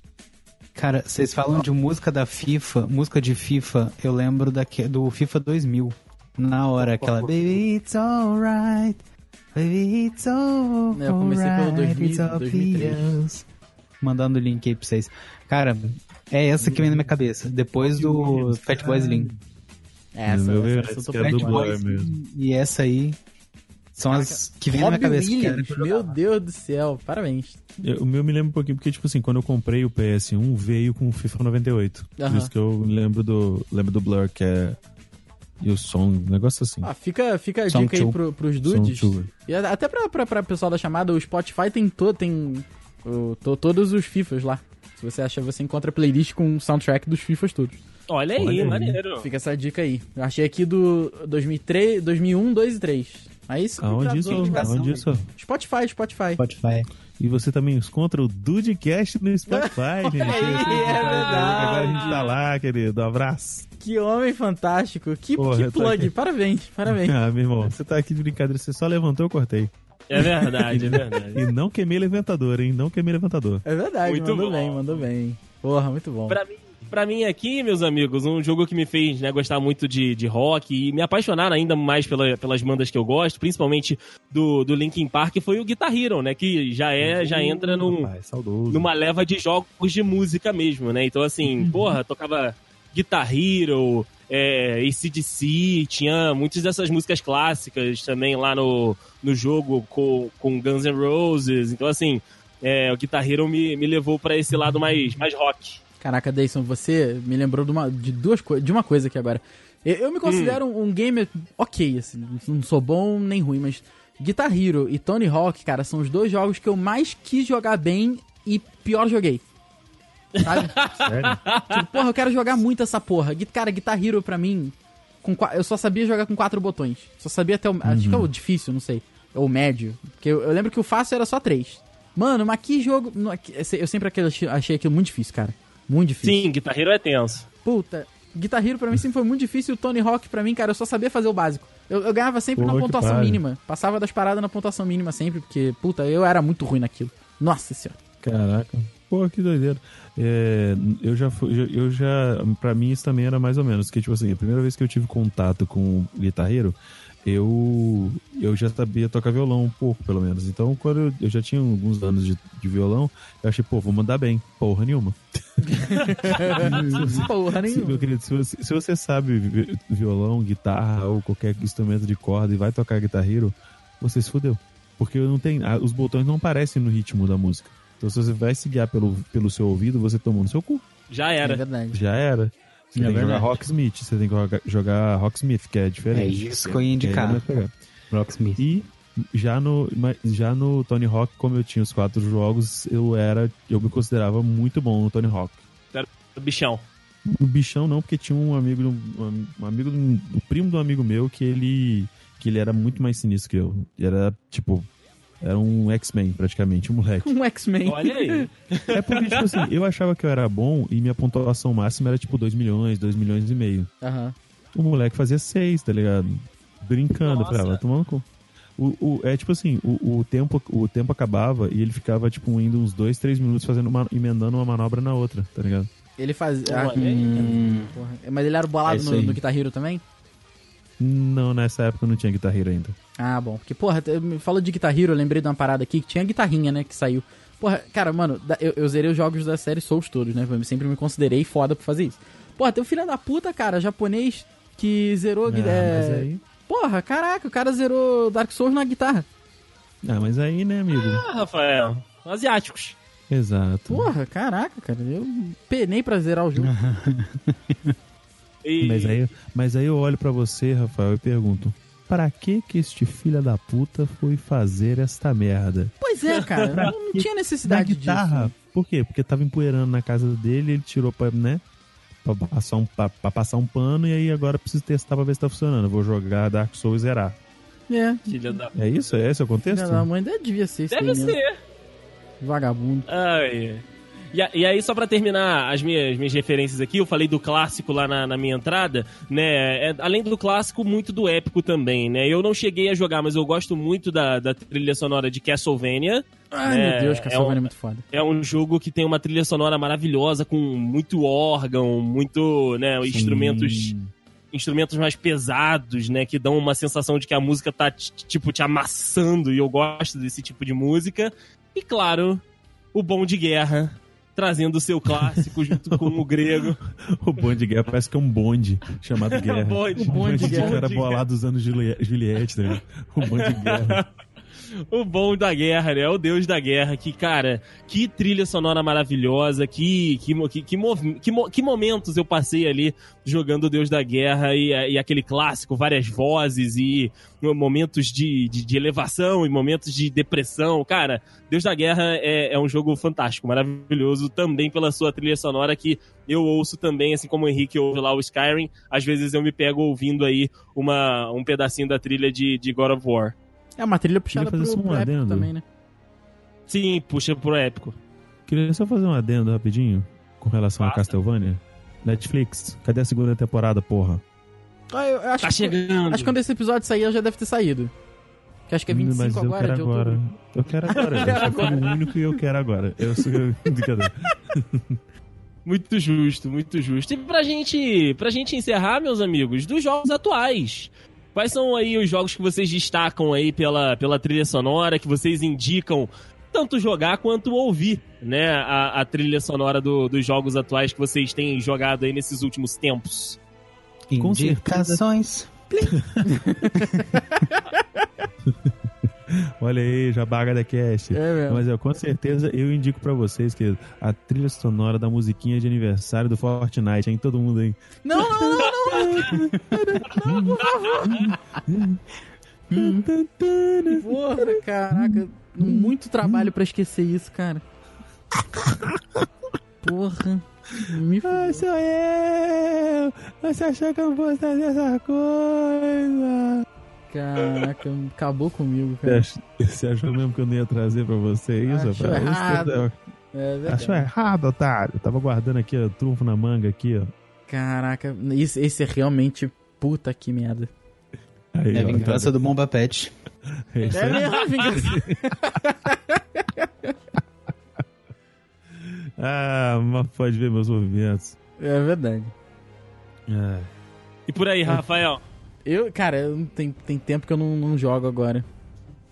Cara, vocês falam de música da FIFA, música de FIFA, eu lembro daque, do FIFA 2000. Na hora, aquela Baby, it's alright. Baby, it's alright. Eu comecei pelo 2000, it's all 2003. yours. Mandando o link aí pra vocês. Cara, é essa que vem na minha cabeça. Depois do Slim. Essa, No meu ver, essa, essa esse que é do preocupado. Boy mesmo. E essa aí são as que vem na minha cabeça. Williams, que meu. Deus do céu, parabéns. Eu- O meu me lembra um pouquinho, porque, tipo assim, quando eu comprei o PS1, veio com o FIFA 98. Por isso que eu lembro do, lembro do Blur, que é. E o som, um negócio assim. Ah, fica, fica a dica aí two. pro, pros dudes. E até pra, pra, pra pessoal da chamada, o Spotify tem, to, tem o- to- todos os FIFAs lá. Se você achar, você encontra playlist com soundtrack dos FIFAs todos. Olha aí, Olha aí. maneiro. Fica essa dica aí. Eu achei aqui do 2003, 2001, 2 e 3. Aí isso Aonde isso? Aonde isso? Spotify, Spotify. Spotify. E você também encontra o Dudecast no Spotify, [laughs] gente. é verdade. Agora a gente tá lá, querido. Um abraço. Que homem fantástico. Que, Porra, que plug. Parabéns, parabéns. [laughs] Ah, meu irmão, você tá aqui de brincadeira. Você só levantou, eu cortei. É verdade, é [laughs] verdade. E não queimei levantador, hein? Não queimei levantador. É verdade, Muito mandou bom. bem, mandou bem. Porra, muito bom. Pra mim, pra mim aqui, meus amigos, um jogo que me fez né, gostar muito de, de rock e me apaixonar ainda mais pela- pelas bandas que eu gosto, principalmente do, do Linkin Park, foi o Guitar Hero, né? Que já é, já entra num, Rapaz, numa leva de jogos de música mesmo, né? Então, assim, [laughs] porra, tocava Guitar Hero, é, ACDC, tinha muitas dessas músicas clássicas também lá no, no jogo com, com Guns N' Roses. Então, assim, é, o Guitar Hero me, me levou pra esse lado mais, mais rock. Caraca, Dayson, você me lembrou de, uma, de duas coisas, de uma coisa aqui agora. Eu, me considero um, um gamer ok, assim, não sou bom nem ruim, mas Guitar Hero e Tony Hawk, cara, são os dois jogos que eu mais quis jogar bem e pior joguei. Sabe? [laughs] Sério? tipo, porra, eu quero jogar muito essa porra. Cara, Guitar Hero pra mim, com, eu só sabia jogar com quatro botões. Só sabia até o. Acho que é o difícil, não sei. Ou o médio. Porque eu, eu lembro que o fácil era só três. Mano, mas que jogo. Eu sempre achei aquilo muito difícil, cara. Muito difícil. Sim, Guitar Hero é tenso. Puta, Guitar Hero pra mim sempre foi muito difícil. O Tony Hawk pra mim, cara, eu só sabia fazer o básico. Eu, eu ganhava sempre Pô, na pontuação pariu. mínima. Passava das paradas na pontuação mínima sempre, porque, puta, eu era muito ruim naquilo. Nossa senhora. Caraca. Pô, que doideira. É, eu já fui, eu- eu já, pra mim isso também era mais ou menos, que tipo assim, a primeira vez que eu tive contato com o guitarreiro, eu, eu já sabia tocar violão um pouco, pelo menos. Então, quando eu, eu já tinha alguns anos de, de violão, eu achei, pô, vou mandar bem. Porra nenhuma. [laughs] Porra Se, meu nenhuma. querido, se você, se você sabe vi- violão, guitarra ou qualquer instrumento de corda e vai tocar guitarreiro, você se fudeu. Porque não tem, os botões não aparecem no ritmo da música. Então, se você vai se guiar pelo, pelo seu ouvido, você tomou no seu cu. Já É era. verdade. Já era. Você É tem que jogar verdade. Rocksmith, você tem que joga- jogar Rocksmith, que é diferente. É isso que eu ia indicar. Rocksmith. E já no, já no Tony Hawk, como eu tinha os quatro jogos, eu era. Eu me considerava muito bom no Tony Hawk. Bichão. No bichão não, porque tinha um amigo, um, um amigo, do- um primo do amigo meu que ele que ele era muito mais sinistro que eu. Ele era tipo, era um X-Men praticamente, um moleque. Um X-Men. Olha aí. É porque tipo assim, eu achava que eu era bom e minha pontuação máxima era tipo 2 milhões, 2 milhões e meio. Aham. O moleque fazia 6, tá ligado? Brincando, Nossa. pra ela, tomando cu. O, o, é tipo assim, o, o, tempo, o tempo acabava e ele ficava, tipo, indo uns 2, 3 minutos fazendo uma, emendando uma manobra na outra, tá ligado? Ele fazia. Ah, hum, porra. Mas ele era É bolado isso no, no Guitar Hero também? Não, nessa época não tinha guitarreira ainda. Ah, bom. Porque, porra, eu- me falou de Guitar Hero, eu lembrei de uma parada aqui que tinha guitarrinha, né, que saiu. Porra, cara, mano, eu, eu zerei os jogos da série Souls todos, né? Eu sempre me considerei foda por fazer isso. Porra, tem um filho da puta, cara, japonês que zerou. Ah, é, mas aí... Porra, caraca, o cara zerou Dark Souls na guitarra. Ah, mas aí, né, amigo? Ah, Rafael. Asiáticos. Exato. Porra, caraca, cara, eu penei pra zerar o jogo. [laughs] E... Mas aí, mas aí eu olho pra você, Rafael, e pergunto: pra que que este filho da puta foi fazer esta merda? pois é, cara, [laughs] não, não tinha Na necessidade guitarra. disso. Por quê? Porque tava empoeirando na casa dele, ele tirou pra, né? Pra passar, um, pra, pra passar um pano e aí agora preciso testar pra ver se tá funcionando. Eu Vou jogar Dark Souls e zerar. É. Filha da... É isso? É esse o contexto? Filha da mãe deve- devia ser isso Deve aí mesmo. ser. Vagabundo. Ai. E, a- e aí, só pra terminar as minhas, minhas referências aqui, eu falei do clássico lá na, na minha entrada, né? É, além do clássico, muito do épico também, né? Eu não cheguei a jogar, mas eu gosto muito da, da trilha sonora de Castlevania. Ai, É, meu Deus, é Castlevania é, um- muito foda. É um jogo que tem uma trilha sonora maravilhosa, com muito órgão, muito, né, instrumentos instrumentos mais pesados, né, que dão uma sensação de que a música tá tipo te amassando e eu gosto desse tipo de música. E claro, o bom de guerra trazendo o seu clássico junto com o grego. [laughs] O bonde de guerra parece que é um bonde chamado [laughs] Guerra. bonde. O bonde, O bonde de de guerra guerra. era bolado usando Julie- Juliette, tá ligado? O bonde de guerra. [laughs] O bom da guerra, né? O deus da guerra. Que, cara, que trilha sonora maravilhosa, que, que, que, que, que, que momentos eu passei ali jogando o deus da guerra e, e aquele clássico, várias vozes e momentos de, de, de elevação e momentos de depressão. Cara, Deus da Guerra é, é um jogo fantástico, maravilhoso, também pela sua trilha sonora que eu ouço também, assim como o Henrique ouve lá o Skyrim. Às vezes eu me pego ouvindo aí uma, um pedacinho da trilha de, de God of War. É uma trilha puxada pro, fazer só um pro épico adendo. também, né? Sim, puxa pro épico. Queria só fazer um adendo rapidinho com relação a. Castlevania. Netflix, cadê a segunda temporada, porra? Ah, eu acho, Tá que, chegando. acho que quando esse episódio sair, já deve ter saído. Que acho que é 25 Mas eu agora, quero de agora. outubro. Eu quero agora. Eu [laughs] quero gente. Eu fui agora. o único e eu quero agora. Eu sou. Brincadeira. [laughs] Muito justo, muito justo. E pra gente, pra gente encerrar, meus amigos, dos jogos atuais. Quais são aí os jogos que vocês destacam aí pela, pela trilha sonora, que vocês indicam tanto jogar quanto ouvir, né? A, a trilha sonora do- dos jogos atuais que vocês têm jogado aí nesses últimos tempos. Indicações. [laughs] Olha aí, já baga da cast. É mesmo. Mas eu, com certeza eu indico pra vocês que a trilha sonora da musiquinha de aniversário do Fortnite, hein? Todo mundo aí. Não, não, não, não, não, por favor. Porra, caraca. Muito trabalho pra esquecer isso, cara. Porra. Me Ai, sou eu! Você achou que eu fosse fazer essa coisa? Caraca, acabou comigo, Você cara. ach- Você achou mesmo que eu não ia trazer pra você isso? Achou rapaz? errado. É verdade. Achou errado, otário. Eu tava guardando aqui, ó, trunfo na manga aqui, ó. Caraca, esse, esse é realmente puta que merda. Aí, É ó, vingança do Bomba Pet. tá- Esse É é- mesmo, vingança. [laughs] Ah, mas pode ver meus movimentos. É verdade. É. E por aí, Rafael? Eu, cara, eu tem, tem tempo que eu não, não jogo agora.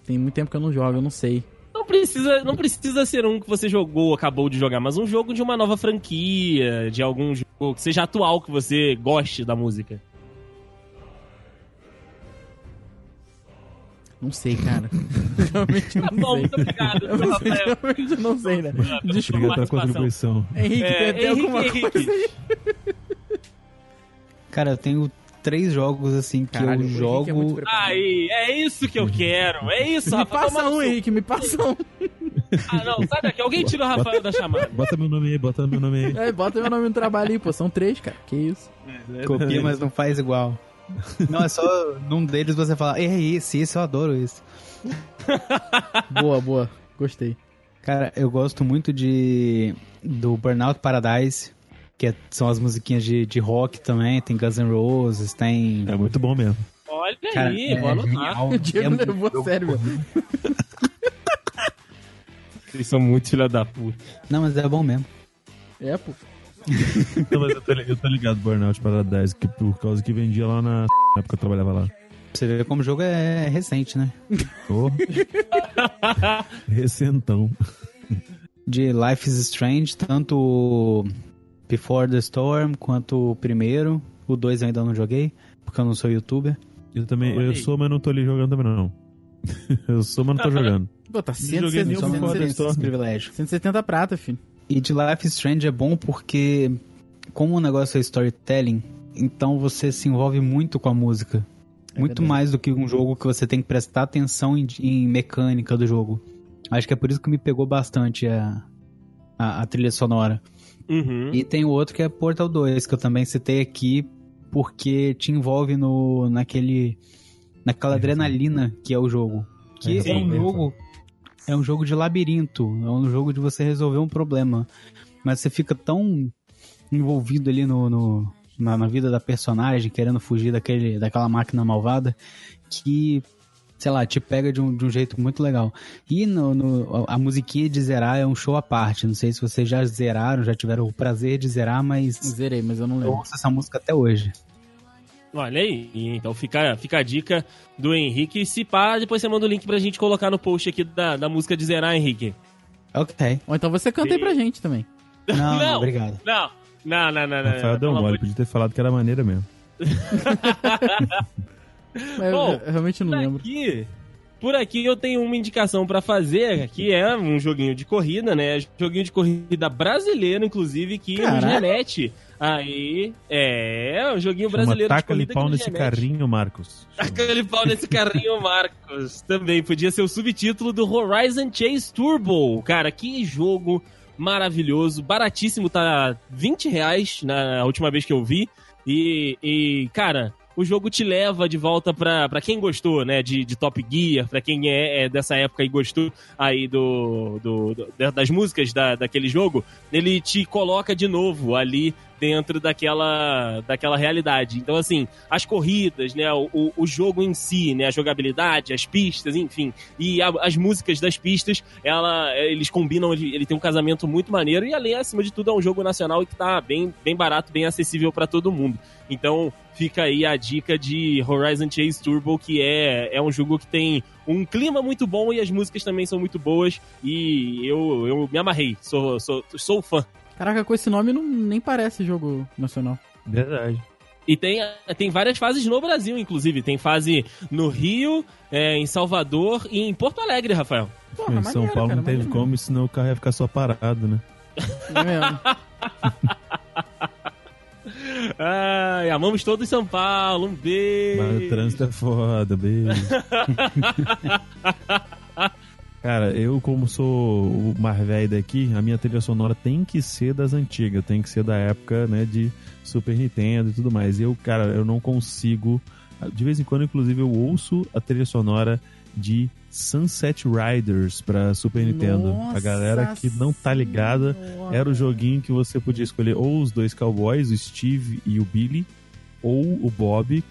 Tem muito tempo que eu não jogo, eu não sei. Não precisa, não precisa ser um que você jogou, acabou de jogar, mas um jogo de uma nova franquia, de algum jogo que seja atual, que você goste da música. Não sei, cara. [laughs] realmente não Bom, sei. muito obrigado, Eu não sei, realmente não sei, né? Desculpa. Obrigado pela contribuição. Henrique, É, tem Henrique, alguma Henrique. coisa aí? [laughs] Cara, eu tenho três jogos assim que Caralho, o eu Henrique jogo. é. Aí, é isso que eu quero. É isso, Me Rafael. passa toma no um, Henrique, me passa um. [laughs] Ah, não, sai daqui. Alguém tira o Rafael da chamada. Bota meu nome aí, bota meu nome aí. É, bota meu nome no trabalho aí, pô. São três, cara. Que isso? Copia, mas não faz igual. Não, é só num deles você fala, é esse, esse eu adoro esse. [laughs] Boa, boa. Gostei. Cara, eu gosto muito de do Burnout Paradise, que é- são as musiquinhas de, de rock também, tem Guns N' Roses, tem... É muito bom mesmo. Olha Cara, aí, é vou anotar. O Diego É levou a sério. Vocês são muito filha da puta. Não, mas é bom mesmo. É, pô. Não, mas eu tô, eu tô ligado, Burnout Paradise, que por causa que vendia lá na [laughs] época que eu trabalhava lá. Você ver como o jogo é recente, né? Ô. [laughs] Recentão. De Life is Strange, tanto Before the Storm quanto o primeiro. O dois eu ainda não joguei, porque eu não sou youtuber. Eu também, Olha eu aí. sou, mas não tô ali jogando também não. [laughs] Eu sou, mas não tô jogando. Pô, tá Joguei nenhum 170, Before the 170, Storm. Esse privilégio. 170 prata, filho. E de Life is Strange é bom porque, como o negócio é storytelling, então você se envolve muito com a música. muito verdade. mais do que um jogo que você tem que prestar atenção em, em mecânica do jogo. Acho que é por isso que me pegou bastante a, a, a trilha sonora. Uhum. E tem o outro que é Portal 2, que eu também citei aqui, porque te envolve no, naquele naquela adrenalina que é o jogo. Que É, é, um sim. jogo. É um jogo de labirinto. É um jogo de você resolver um problema. Mas você fica tão envolvido ali no, no- na, na vida da personagem, querendo fugir daquele, daquela máquina malvada, que, sei lá, te pega de um, de um jeito muito legal. E no, no- a musiquinha de zerar é um show à parte. Não sei se vocês já zeraram, já tiveram o prazer de zerar, mas Zerei, mas eu não eu lembro. ouço essa música até hoje. Olha aí, então fica, fica a dica do Henrique. Se pá, depois você manda o link pra gente colocar no post aqui da, da música de zerar, Henrique. Ok. Ou então você canta aí pra gente também. Não, [laughs] não, Não. obrigado. Não, não, não, não. não Rafael deu pelo mole, podia ter falado que era maneira mesmo. [laughs] Mas Bom, eu, eu realmente não Por lembro. aqui, por aqui eu tenho uma indicação pra fazer, que é um joguinho de corrida, né? Joguinho de corrida brasileiro, inclusive, que nos Caraca. remete. Aí, é, um joguinho Chama brasileiro de Taca-lhe corrida pau que nos nesse remete. carrinho, Marcos. Taca-lhe pau nesse [laughs] carrinho, Marcos. Também podia ser o subtítulo do Horizon Chase Turbo. Cara, que jogo maravilhoso, baratíssimo, tá 20 reais na última vez que eu vi. E, e, cara, o jogo te leva de volta pra, pra quem gostou, né, de, de Top Gear, pra quem é, é dessa época e gostou aí do, do, do- das músicas da, daquele jogo, ele te coloca de novo ali dentro daquela, daquela realidade. Então, assim, as corridas, né, o, o- jogo em si, né, a jogabilidade, as pistas, enfim, e a- as músicas das pistas, ela, eles combinam, ele, ele tem um casamento muito maneiro e, além, acima de tudo, é um jogo nacional que tá bem, bem barato, bem acessível para todo mundo. Então, fica aí a dica de Horizon Chase Turbo, que é, é um jogo que tem um clima muito bom e as músicas também são muito boas e eu, eu me amarrei, sou, sou, sou fã. Caraca, com esse nome não, nem parece jogo nacional. Verdade. E tem, tem várias fases no Brasil, inclusive. Tem fase no Rio, é, em Salvador e em Porto Alegre, Rafael. Porra, em São Paulo cara, não teve como, senão o carro ia ficar só parado, né? É mesmo. [laughs] Ai, amamos todos São Paulo. Um Mas o beijo. trânsito é foda, beijo. [laughs] Cara, eu como sou o mais velho daqui, a minha trilha sonora tem que ser das antigas, tem que ser da época, né, de Super Nintendo e tudo mais. Eu, cara, eu não consigo... De vez em quando, inclusive, eu ouço a trilha sonora de Sunset Riders pra Super Nintendo. A Nossa galera que não tá ligada, Senhora. era o joguinho que você podia escolher ou os dois cowboys, o Steve e o Billy, ou o Bob,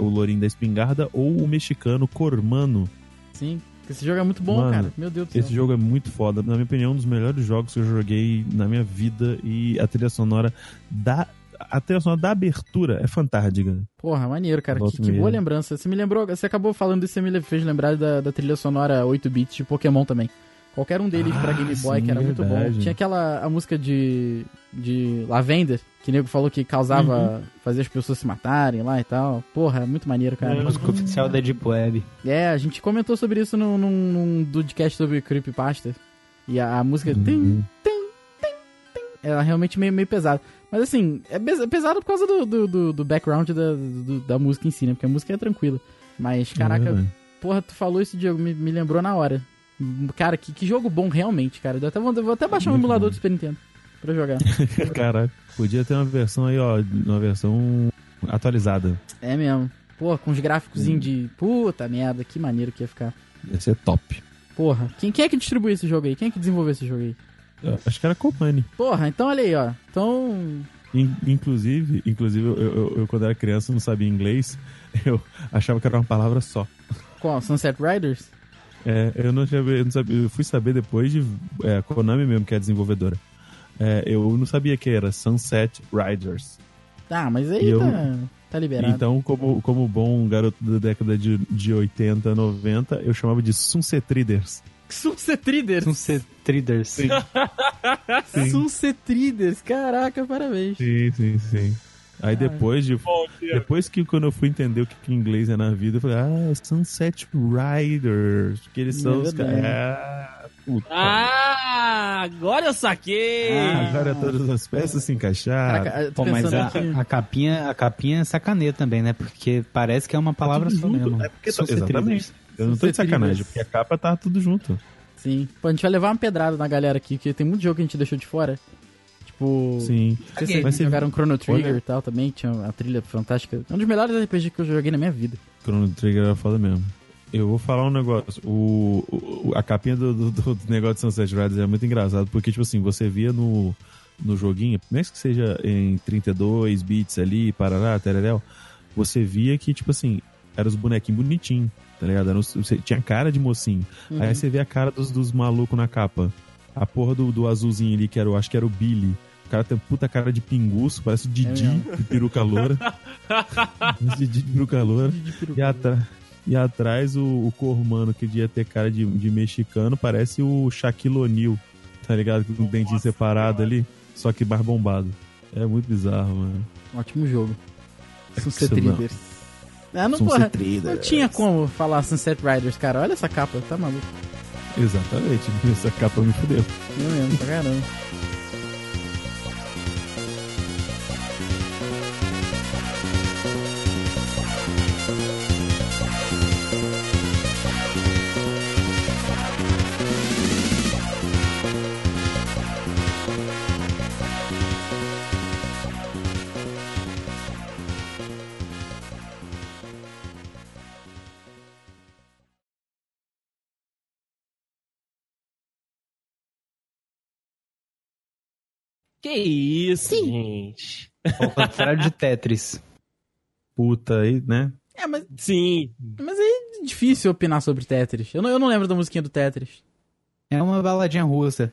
o lourinho da espingarda, ou o mexicano Cormano. Sim, esse jogo é muito bom, Mano, cara. Meu Deus do céu. Esse jogo é muito foda. Na minha opinião, um dos melhores jogos que eu joguei na minha vida. E a trilha sonora da. A trilha sonora da abertura é fantástica. Porra, maneiro, cara. Que, que boa lembrança. Você me lembrou, você acabou falando isso, você me fez lembrar da, da trilha sonora 8 bits de Pokémon também. Qualquer um deles pra Ah, Game Boy, sim, que era muito bom. verdade. Tinha aquela a música de, de Lavender, que o nego falou que causava, Uhum. fazia as pessoas se matarem lá e tal. Porra, é muito maneiro, cara. É. Música oficial da Deep Web. É, a gente comentou sobre isso num, num, num Dudecast sobre Creepypasta. E a, a música Uhum. ela é realmente meio, meio pesada. Mas assim, é pes- pesado por causa do, do, do- do background da, do- da música em si, né? Porque a música é tranquila. Mas, caraca, É verdade. porra, tu falou isso, Diego, me, me lembrou na hora. Cara, que, que jogo bom realmente, cara. Deu até, vou, vou até baixar um emulador do Super Nintendo pra jogar. [laughs] Caraca, podia ter uma versão aí, ó, uma versão atualizada. é mesmo. Pô, com os gráficos de. Puta merda, que maneiro que ia ficar. Ia ser top. Porra, quem, quem é que distribuiu esse jogo aí? Quem é que desenvolveu esse jogo aí? Eu acho que era Company. Porra, então olha aí, ó. Então. In- Inclusive, inclusive eu, eu- eu, quando era criança, não sabia inglês. [laughs] Eu achava que era uma palavra só. Qual? Sunset Riders? É, eu não sabia, eu não sabia, eu fui saber depois de é, Konami mesmo, que é a desenvolvedora. É, eu não sabia que era Sunset Riders. Tá, mas aí eu- tá, tá liberado. Então, como, como bom garoto da década de, de 80, 90, eu chamava de Sunset Riders. Sunset Riders! São ser traders. Sim. [laughs] Sunset Riders, caraca, parabéns. Sim, sim, sim. Aí depois de. Bom. Depois que quando eu fui entender o que, que inglês é na vida, eu falei, ah, Sunset Riders. Porque eles são É os caras. Ah, puta. Ah, agora eu saquei. Ah, Agora todas as peças se encaixaram. Caraca, Pô, mas a, a capinha, a capinha é sacaneia também, né? Porque parece que é uma palavra tudo só junto. mesmo. É porque São ser exatamente. Eu não tô de sacanagem, porque a capa tá tudo junto. Sim. Pô, a gente vai levar uma pedrada na galera aqui, que tem muito jogo que a gente deixou de fora. Tipo. Sim. Sei se Mas vocês você- jogaram Chrono Trigger Olha- e tal também, tinha uma trilha fantástica. É um dos melhores RPG que eu joguei na minha vida. Chrono Trigger era foda mesmo. Eu vou falar um negócio. O, o- a capinha do, do- do negócio de Sunset Riders é muito engraçado, porque, tipo assim, você via no, no joguinho, mesmo que seja em 32 bits ali, parará, tereréu, você via que, tipo assim, eram os bonequinhos bonitinhos, tá ligado? Era tinha cara de mocinho. Aí você vê a cara dos, dos malucos na capa. A porra do, do azulzinho ali, que era, o- acho que era o Billy. O cara tem puta cara de pinguço, parece o Didi, mesmo. de peruca loura. Didi de peruca loura. E, atra- e atrás o, o Cormano, que devia ter cara de, de mexicano, parece o Shaquille O'Neal, tá ligado? Com o dentinho separado ali, só que mais bombado. É muito bizarro, mano. Ótimo jogo. Sunset Isso não. Riders. É, não, Sunset porra, Riders. não tinha como falar Sunset Riders, cara. Olha essa capa, tá maluco. Exatamente, [laughs] essa capa me fudeu. Eu mesmo, pra caramba. Que isso, gente. Ao contrário de Tetris. Puta aí, né? É, mas, Sim. mas é difícil opinar sobre Tetris. Eu não, eu não lembro da musiquinha do Tetris. É uma baladinha russa.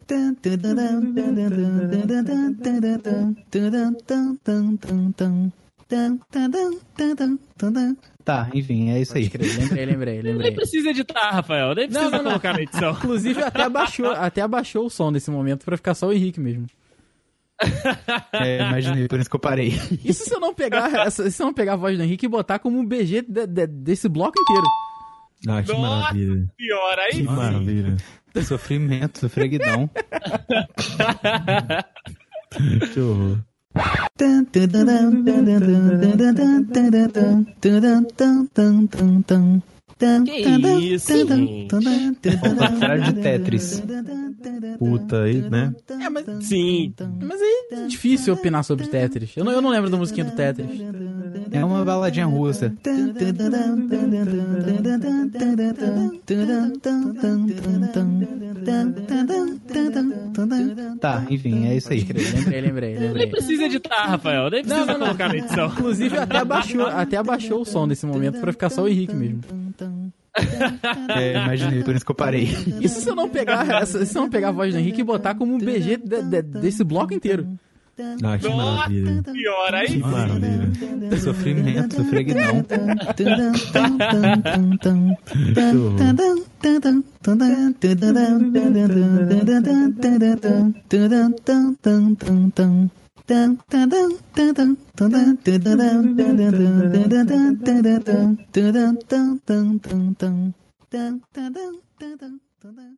Tá, enfim, é isso aí. Crer, lembrei, lembrei, Nem lembrei. precisa editar, Rafael. Nem precisa Não, não, não. colocar na edição. Inclusive, até abaixou, até abaixou o som nesse momento pra ficar só o Henrique mesmo. É, imaginei, por isso que eu parei. Isso se eu não pegar, se eu não pegar a voz do Henrique e botar como um BG de- de- desse bloco inteiro. Ah, que Nossa. maravilha. Pior aí. Que maravilha. Sofrimento, sofreguidão. que horror. Que isso, contrário de Tetris. Puta aí, né? É, mas, Sim. mas é difícil opinar sobre Tetris. Eu não, eu não lembro da musiquinha do Tetris. É uma baladinha russa. Tá, enfim, é isso aí. Lembrei, lembrei, Nem lembrei. precisa editar, Rafael. Nem precisa Não, não, não. colocar na edição. Inclusive, até abaixou, até abaixou o som nesse momento pra ficar só o Henrique mesmo. É, imaginei, por isso que eu parei. Isso se eu não pegar, se eu não pegar a voz do Henrique e botar como um BG de- de- desse bloco inteiro. Ah, que maravilha. Pior aí. Que maravilha. Sofrimento. Que horror. Tá,